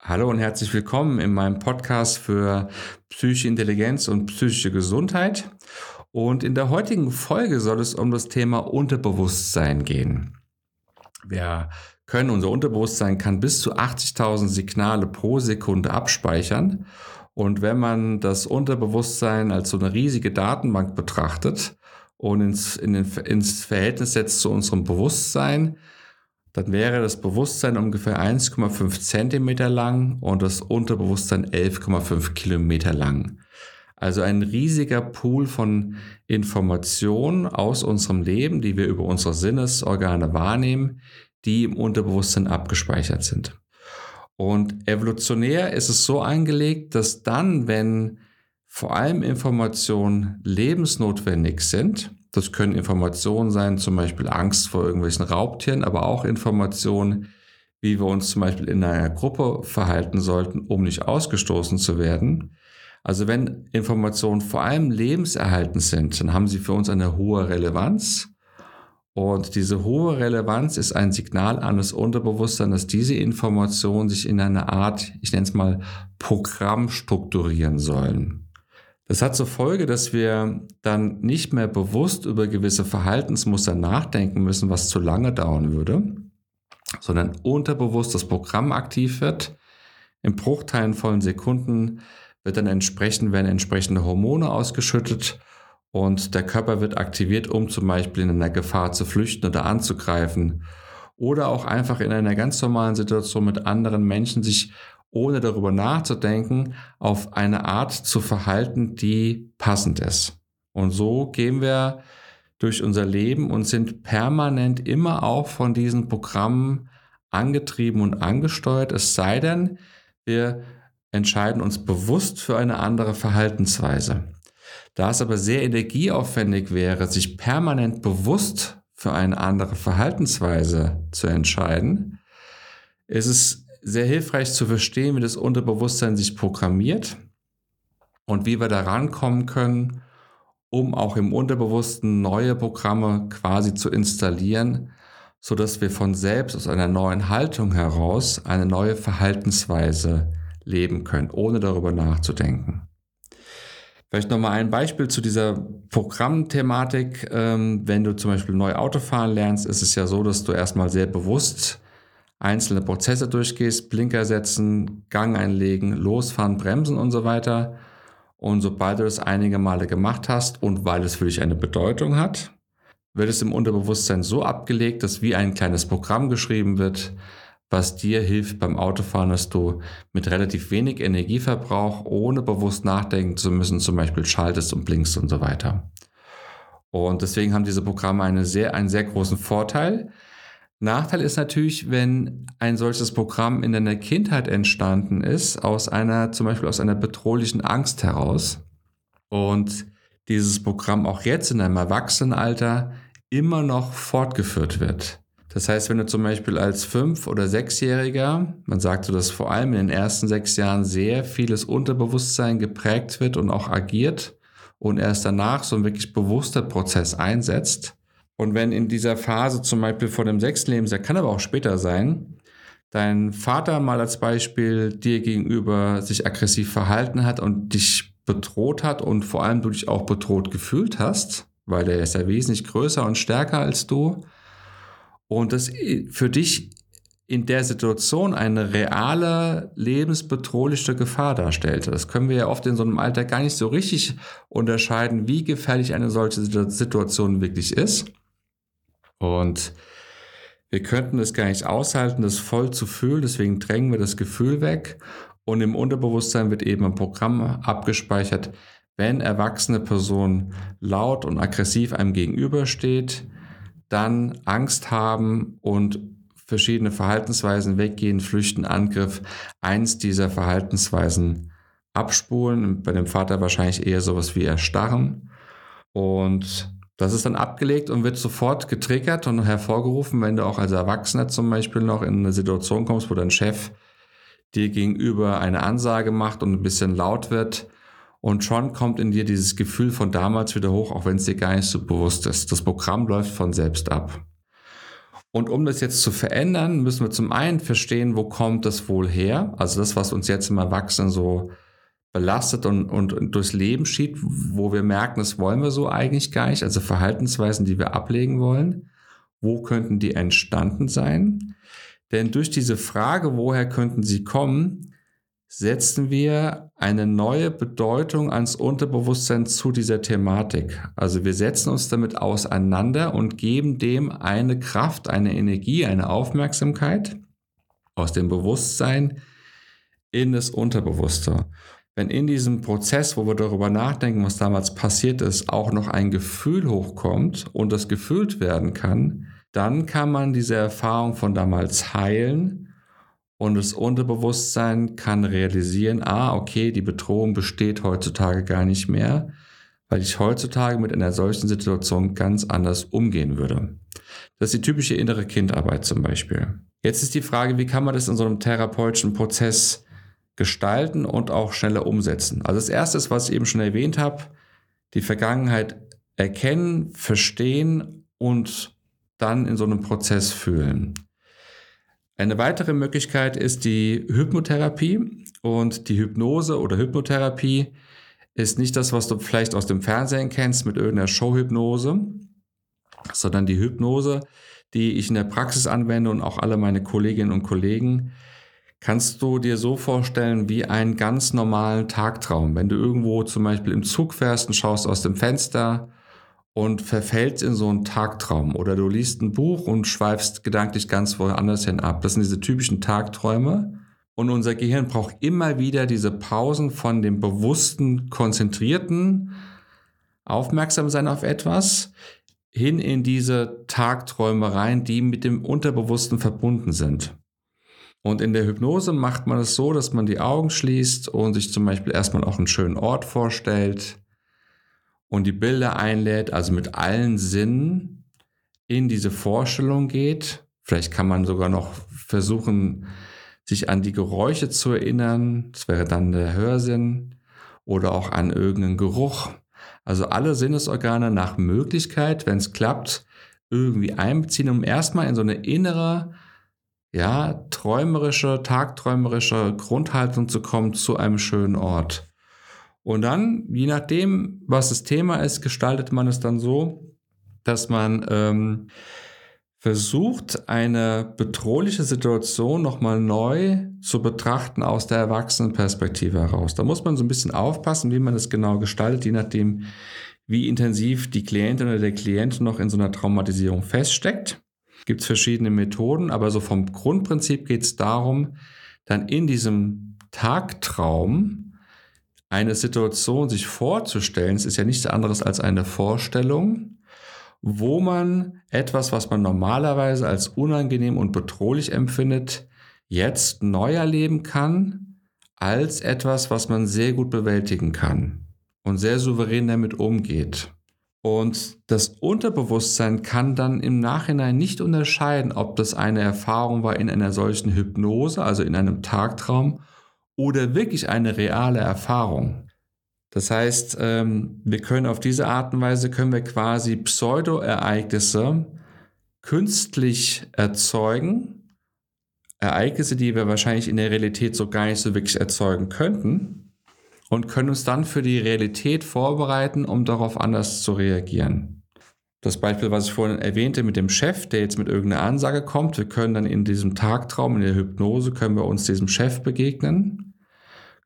Hallo und herzlich willkommen in meinem Podcast für psychische Intelligenz und psychische Gesundheit. Und in der heutigen Folge soll es um das Thema Unterbewusstsein gehen. Wir können, unser Unterbewusstsein kann bis zu 80.000 Signale pro Sekunde abspeichern. Und wenn man das Unterbewusstsein als so eine riesige Datenbank betrachtet und ins, in den, ins Verhältnis setzt zu unserem Bewusstsein, dann wäre das Bewusstsein ungefähr 1,5 Zentimeter lang und das Unterbewusstsein 11,5 Kilometer lang. Also ein riesiger Pool von Informationen aus unserem Leben, die wir über unsere Sinnesorgane wahrnehmen, die im Unterbewusstsein abgespeichert sind. Und evolutionär ist es so eingelegt, dass dann, wenn vor allem Informationen lebensnotwendig sind, das können Informationen sein, zum Beispiel Angst vor irgendwelchen Raubtieren, aber auch Informationen, wie wir uns zum Beispiel in einer Gruppe verhalten sollten, um nicht ausgestoßen zu werden. Also wenn Informationen vor allem lebenserhaltend sind, dann haben sie für uns eine hohe Relevanz. Und diese hohe Relevanz ist ein Signal an das Unterbewusstsein, dass diese Informationen sich in eine Art, ich nenne es mal, Programm strukturieren sollen. Das hat zur Folge, dass wir dann nicht mehr bewusst über gewisse Verhaltensmuster nachdenken müssen, was zu lange dauern würde, sondern unterbewusst das Programm aktiv wird. In Bruchteilen von Sekunden wird dann entsprechend, werden entsprechende Hormone ausgeschüttet und der Körper wird aktiviert, um zum Beispiel in einer Gefahr zu flüchten oder anzugreifen oder auch einfach in einer ganz normalen Situation mit anderen Menschen sich ohne darüber nachzudenken, auf eine Art zu verhalten, die passend ist. Und so gehen wir durch unser Leben und sind permanent immer auch von diesen Programmen angetrieben und angesteuert, es sei denn, wir entscheiden uns bewusst für eine andere Verhaltensweise. Da es aber sehr energieaufwendig wäre, sich permanent bewusst für eine andere Verhaltensweise zu entscheiden, ist es sehr hilfreich zu verstehen, wie das Unterbewusstsein sich programmiert und wie wir da rankommen können, um auch im Unterbewussten neue Programme quasi zu installieren, so dass wir von selbst aus einer neuen Haltung heraus eine neue Verhaltensweise leben können, ohne darüber nachzudenken. Vielleicht nochmal ein Beispiel zu dieser Programmthematik. Ähm, wenn du zum Beispiel neu Auto fahren lernst, ist es ja so, dass du erstmal sehr bewusst einzelne Prozesse durchgehst, Blinker setzen, Gang einlegen, losfahren, bremsen und so weiter. Und sobald du das einige Male gemacht hast und weil es für dich eine Bedeutung hat, wird es im Unterbewusstsein so abgelegt, dass wie ein kleines Programm geschrieben wird, was dir hilft beim Autofahren, dass du mit relativ wenig Energieverbrauch, ohne bewusst nachdenken zu müssen, zum Beispiel schaltest und blinkst und so weiter. Und deswegen haben diese Programme eine sehr, einen sehr großen Vorteil, Nachteil ist natürlich, wenn ein solches Programm in deiner Kindheit entstanden ist, aus einer, zum Beispiel aus einer bedrohlichen Angst heraus und dieses Programm auch jetzt in einem Erwachsenenalter immer noch fortgeführt wird. Das heißt, wenn du zum Beispiel als Fünf- oder Sechsjähriger, man sagt so, dass vor allem in den ersten sechs Jahren sehr vieles Unterbewusstsein geprägt wird und auch agiert und erst danach so ein wirklich bewusster Prozess einsetzt, und wenn in dieser Phase zum Beispiel vor dem sechsten Lebensjahr, kann aber auch später sein, dein Vater mal als Beispiel dir gegenüber sich aggressiv verhalten hat und dich bedroht hat und vor allem du dich auch bedroht gefühlt hast, weil er ist ja wesentlich größer und stärker als du und das für dich in der Situation eine reale, lebensbedrohliche Gefahr darstellte. Das können wir ja oft in so einem Alter gar nicht so richtig unterscheiden, wie gefährlich eine solche Situation wirklich ist. Und wir könnten es gar nicht aushalten, das voll zu fühlen, deswegen drängen wir das Gefühl weg. Und im Unterbewusstsein wird eben ein Programm abgespeichert, wenn erwachsene Person laut und aggressiv einem gegenübersteht, dann Angst haben und verschiedene Verhaltensweisen weggehen, flüchten, Angriff, eins dieser Verhaltensweisen abspulen. Bei dem Vater wahrscheinlich eher sowas wie erstarren. Und das ist dann abgelegt und wird sofort getriggert und hervorgerufen, wenn du auch als Erwachsener zum Beispiel noch in eine Situation kommst, wo dein Chef dir gegenüber eine Ansage macht und ein bisschen laut wird. Und schon kommt in dir dieses Gefühl von damals wieder hoch, auch wenn es dir gar nicht so bewusst ist. Das Programm läuft von selbst ab. Und um das jetzt zu verändern, müssen wir zum einen verstehen, wo kommt das wohl her? Also das, was uns jetzt im Erwachsenen so belastet und, und, durchs Leben schiebt, wo wir merken, das wollen wir so eigentlich gar nicht, also Verhaltensweisen, die wir ablegen wollen. Wo könnten die entstanden sein? Denn durch diese Frage, woher könnten sie kommen, setzen wir eine neue Bedeutung ans Unterbewusstsein zu dieser Thematik. Also wir setzen uns damit auseinander und geben dem eine Kraft, eine Energie, eine Aufmerksamkeit aus dem Bewusstsein in das Unterbewusste. Wenn in diesem Prozess, wo wir darüber nachdenken, was damals passiert ist, auch noch ein Gefühl hochkommt und das gefühlt werden kann, dann kann man diese Erfahrung von damals heilen und das Unterbewusstsein kann realisieren, ah, okay, die Bedrohung besteht heutzutage gar nicht mehr, weil ich heutzutage mit einer solchen Situation ganz anders umgehen würde. Das ist die typische innere Kindarbeit zum Beispiel. Jetzt ist die Frage, wie kann man das in so einem therapeutischen Prozess gestalten und auch schneller umsetzen? Also das Erste ist, was ich eben schon erwähnt habe, die Vergangenheit erkennen, verstehen und dann in so einem Prozess fühlen. Eine weitere Möglichkeit ist die Hypnotherapie und die Hypnose oder Hypnotherapie ist nicht das, was du vielleicht aus dem Fernsehen kennst mit irgendeiner Showhypnose, sondern die Hypnose, die ich in der Praxis anwende und auch alle meine Kolleginnen und Kollegen, kannst du dir so vorstellen wie einen ganz normalen Tagtraum. Wenn du irgendwo zum Beispiel im Zug fährst und schaust aus dem Fenster und verfällst in so einen Tagtraum oder du liest ein Buch und schweifst gedanklich ganz woanders hin ab. Das sind diese typischen Tagträume. Und unser Gehirn braucht immer wieder diese Pausen von dem bewussten, konzentrierten Aufmerksamsein auf etwas hin in diese Tagträume rein, die mit dem Unterbewussten verbunden sind. Und in der Hypnose macht man es so, dass man die Augen schließt und sich zum Beispiel erstmal auch einen schönen Ort vorstellt, und die Bilder einlädt, also mit allen Sinnen in diese Vorstellung geht. Vielleicht kann man sogar noch versuchen, sich an die Geräusche zu erinnern. Das wäre dann der Hörsinn oder auch an irgendeinen Geruch. Also alle Sinnesorgane nach Möglichkeit, wenn es klappt, irgendwie einbeziehen, um erstmal in so eine innere, ja, träumerische, tagträumerische Grundhaltung zu kommen zu einem schönen Ort. Und dann, je nachdem, was das Thema ist, gestaltet man es dann so, dass man ähm, versucht, eine bedrohliche Situation nochmal neu zu betrachten aus der Erwachsenenperspektive heraus. Da muss man so ein bisschen aufpassen, wie man das genau gestaltet, je nachdem, wie intensiv die Klientin oder der Klient noch in so einer Traumatisierung feststeckt. Gibt es verschiedene Methoden, aber so vom Grundprinzip geht es darum, dann in diesem Tagtraum eine Situation sich vorzustellen, es ist ja nichts anderes als eine Vorstellung, wo man etwas, was man normalerweise als unangenehm und bedrohlich empfindet, jetzt neu erleben kann, als etwas, was man sehr gut bewältigen kann und sehr souverän damit umgeht. Und das Unterbewusstsein kann dann im Nachhinein nicht unterscheiden, ob das eine Erfahrung war in einer solchen Hypnose, also in einem Tagtraum, oder wirklich eine reale Erfahrung. Das heißt, ähm, wir können auf diese Art und Weise können wir quasi Pseudo-Ereignisse künstlich erzeugen. Ereignisse, die wir wahrscheinlich in der Realität so gar nicht so wirklich erzeugen könnten und können uns dann für die Realität vorbereiten, um darauf anders zu reagieren. Das Beispiel, was ich vorhin erwähnte mit dem Chef, der jetzt mit irgendeiner Ansage kommt, wir können dann in diesem Tagtraum, in der Hypnose, können wir uns diesem Chef begegnen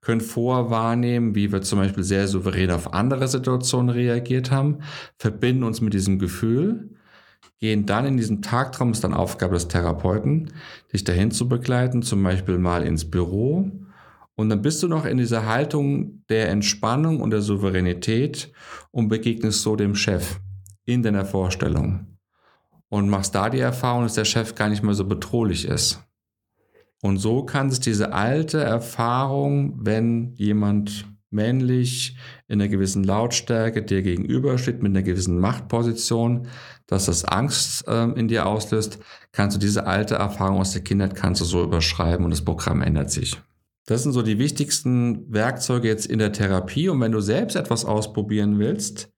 können vorwahrnehmen, wie wir zum Beispiel sehr souverän auf andere Situationen reagiert haben, verbinden uns mit diesem Gefühl, gehen dann in diesen Tagtraum, ist dann Aufgabe des Therapeuten, dich dahin zu begleiten, zum Beispiel mal ins Büro. Und dann bist du noch in dieser Haltung der Entspannung und der Souveränität und begegnest so dem Chef in deiner Vorstellung. Und machst da die Erfahrung, dass der Chef gar nicht mehr so bedrohlich ist. Und so kann es diese alte Erfahrung, wenn jemand männlich in einer gewissen Lautstärke dir gegenübersteht, mit einer gewissen Machtposition, dass das Angst äh, in dir auslöst, kannst du diese alte Erfahrung aus der Kindheit kannst du so überschreiben und das Programm ändert sich. Das sind so die wichtigsten Werkzeuge jetzt in der Therapie. Und wenn du selbst etwas ausprobieren willst,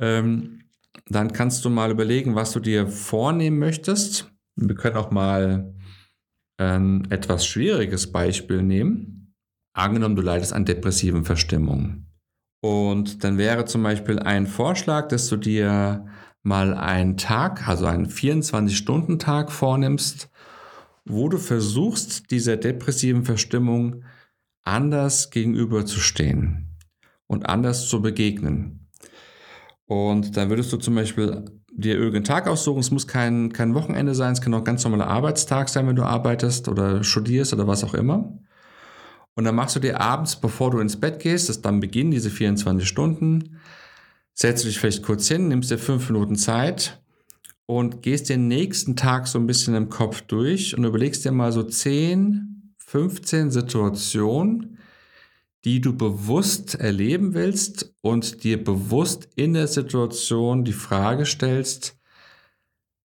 ähm, dann kannst du mal überlegen, was du dir vornehmen möchtest. Wir können auch mal ein etwas schwieriges Beispiel nehmen. Angenommen, du leidest an depressiven Verstimmungen. Und dann wäre zum Beispiel ein Vorschlag, dass du dir mal einen Tag, also einen 24-Stunden-Tag vornimmst, wo du versuchst, dieser depressiven Verstimmung anders gegenüberzustehen und anders zu begegnen. Und dann würdest du zum Beispiel dir irgendeinen Tag aussuchen. Es muss kein, kein Wochenende sein, es kann auch ganz normaler Arbeitstag sein, wenn du arbeitest oder studierst oder was auch immer. Und dann machst du dir abends, bevor du ins Bett gehst, das dann beginnen diese 24 Stunden, setzt du dich vielleicht kurz hin, nimmst dir fünf Minuten Zeit und gehst den nächsten Tag so ein bisschen im Kopf durch und überlegst dir mal so 10, 15 Situationen, die du bewusst erleben willst und dir bewusst in der Situation die Frage stellst,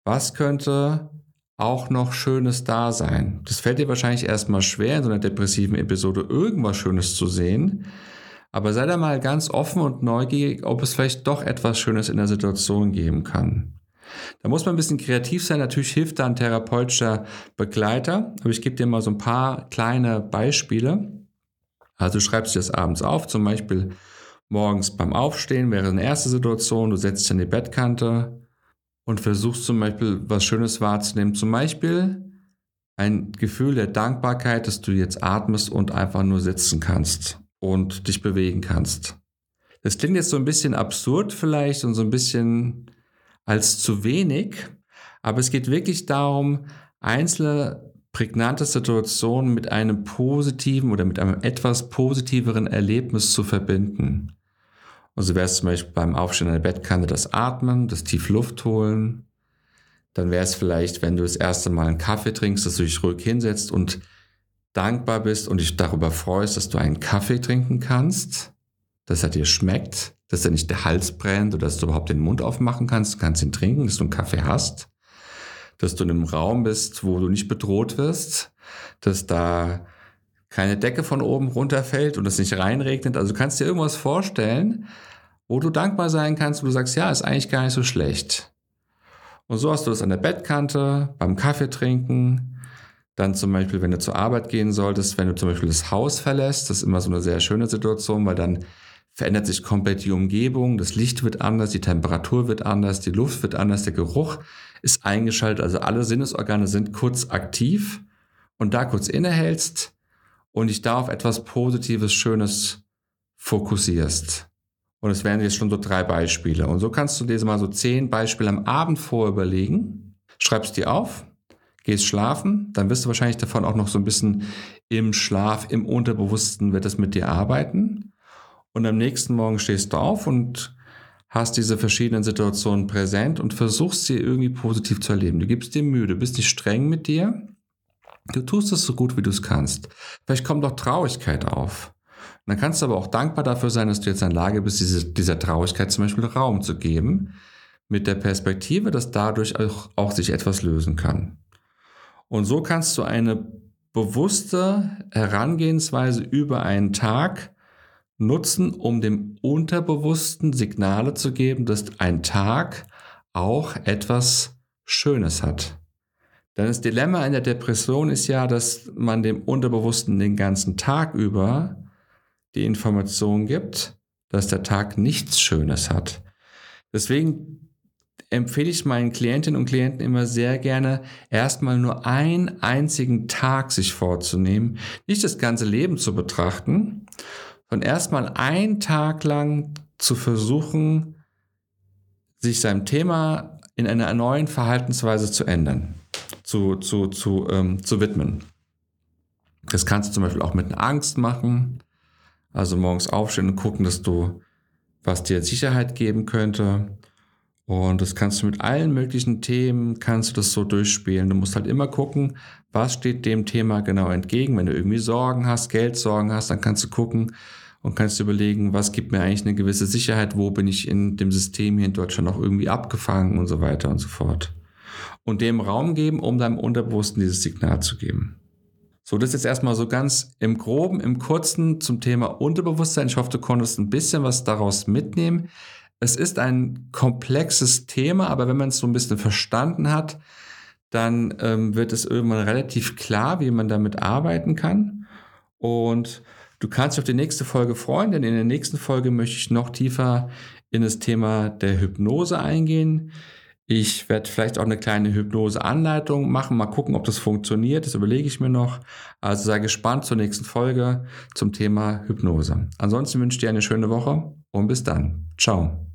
was könnte auch noch Schönes da sein. Das fällt dir wahrscheinlich erstmal schwer, in so einer depressiven Episode irgendwas Schönes zu sehen. Aber sei da mal ganz offen und neugierig, ob es vielleicht doch etwas Schönes in der Situation geben kann. Da muss man ein bisschen kreativ sein. Natürlich hilft da ein therapeutischer Begleiter. Aber ich gebe dir mal so ein paar kleine Beispiele. Also du schreibst dir das abends auf, zum Beispiel morgens beim Aufstehen wäre eine erste Situation. Du setzt dich an die Bettkante, und versuchst zum Beispiel was Schönes wahrzunehmen. Zum Beispiel ein Gefühl der Dankbarkeit, dass du jetzt atmest und einfach nur sitzen kannst und dich bewegen kannst. Das klingt jetzt so ein bisschen absurd vielleicht und so ein bisschen als zu wenig, aber es geht wirklich darum, einzelne prägnante Situationen mit einem positiven oder mit einem etwas positiveren Erlebnis zu verbinden. Also wäre es zum Beispiel beim Aufstehen an der Bettkante das Atmen, das tief Luft holen. Dann wäre es vielleicht, wenn du das erste Mal einen Kaffee trinkst, dass du dich ruhig hinsetzt und dankbar bist und dich darüber freust, dass du einen Kaffee trinken kannst, dass er dir schmeckt, dass er nicht der Hals brennt oder dass du überhaupt den Mund aufmachen kannst, du kannst ihn trinken, dass du einen Kaffee hast, dass du in einem Raum bist, wo du nicht bedroht wirst, dass da keine Decke von oben runterfällt und es nicht reinregnet. Also du kannst dir irgendwas vorstellen, wo du dankbar sein kannst, wo du sagst, ja, ist eigentlich gar nicht so schlecht. Und so hast du das an der Bettkante, beim Kaffee trinken, dann zum Beispiel, wenn du zur Arbeit gehen solltest, wenn du zum Beispiel das Haus verlässt, das ist immer so eine sehr schöne Situation, weil dann verändert sich komplett die Umgebung, das Licht wird anders, die Temperatur wird anders, die Luft wird anders, der Geruch ist eingeschaltet, also alle Sinnesorgane sind kurz aktiv und da kurz innehältst, und dich da auf etwas Positives, Schönes fokussierst. Und es wären jetzt schon so drei Beispiele. Und so kannst du dir mal so zehn Beispiele am Abend vor überlegen, schreibst die auf, gehst schlafen, dann wirst du wahrscheinlich davon auch noch so ein bisschen im Schlaf, im Unterbewussten wird es mit dir arbeiten. Und am nächsten Morgen stehst du auf und hast diese verschiedenen Situationen präsent und versuchst sie irgendwie positiv zu erleben. Du gibst dir Mühe, du bist nicht streng mit dir, Du tust es so gut, wie du es kannst. Vielleicht kommt auch Traurigkeit auf. Und dann kannst du aber auch dankbar dafür sein, dass du jetzt in der Lage bist, diese, dieser Traurigkeit zum Beispiel Raum zu geben, mit der Perspektive, dass dadurch auch, auch sich etwas lösen kann. Und so kannst du eine bewusste Herangehensweise über einen Tag nutzen, um dem Unterbewussten Signale zu geben, dass ein Tag auch etwas Schönes hat. Denn das Dilemma in der Depression ist ja, dass man dem Unterbewussten den ganzen Tag über die Information gibt, dass der Tag nichts Schönes hat. Deswegen empfehle ich meinen Klientinnen und Klienten immer sehr gerne, erstmal nur einen einzigen Tag sich vorzunehmen, nicht das ganze Leben zu betrachten, sondern erstmal einen Tag lang zu versuchen, sich seinem Thema in einer neuen Verhaltensweise zu ändern zu, zu, zu, ähm, zu widmen. Das kannst du zum Beispiel auch mit einer Angst machen. Also morgens aufstehen und gucken, dass du, was dir Sicherheit geben könnte. Und das kannst du mit allen möglichen Themen, kannst du das so durchspielen. Du musst halt immer gucken, was steht dem Thema genau entgegen. Wenn du irgendwie Sorgen hast, Geldsorgen hast, dann kannst du gucken und kannst du überlegen, was gibt mir eigentlich eine gewisse Sicherheit, wo bin ich in dem System hier in Deutschland auch irgendwie abgefangen und so weiter und so fort und dem Raum geben, um deinem Unterbewussten dieses Signal zu geben. So, das ist jetzt erstmal so ganz im Groben, im Kurzen zum Thema Unterbewusstsein. Ich hoffe, du konntest ein bisschen was daraus mitnehmen. es ist ein komplexes Thema, aber wenn man es so ein bisschen verstanden hat, dann ähm, wird es irgendwann relativ klar, wie man damit arbeiten kann. Und du kannst dich auf die nächste Folge freuen, denn in der nächsten Folge möchte ich noch tiefer in das Thema der Hypnose eingehen. Ich werde vielleicht auch eine kleine Hypnose-Anleitung machen, mal gucken, ob das funktioniert. Das überlege ich mir noch. Also sei gespannt zur nächsten Folge zum Thema Hypnose. Ansonsten wünsche ich dir eine schöne Woche und bis dann. Ciao.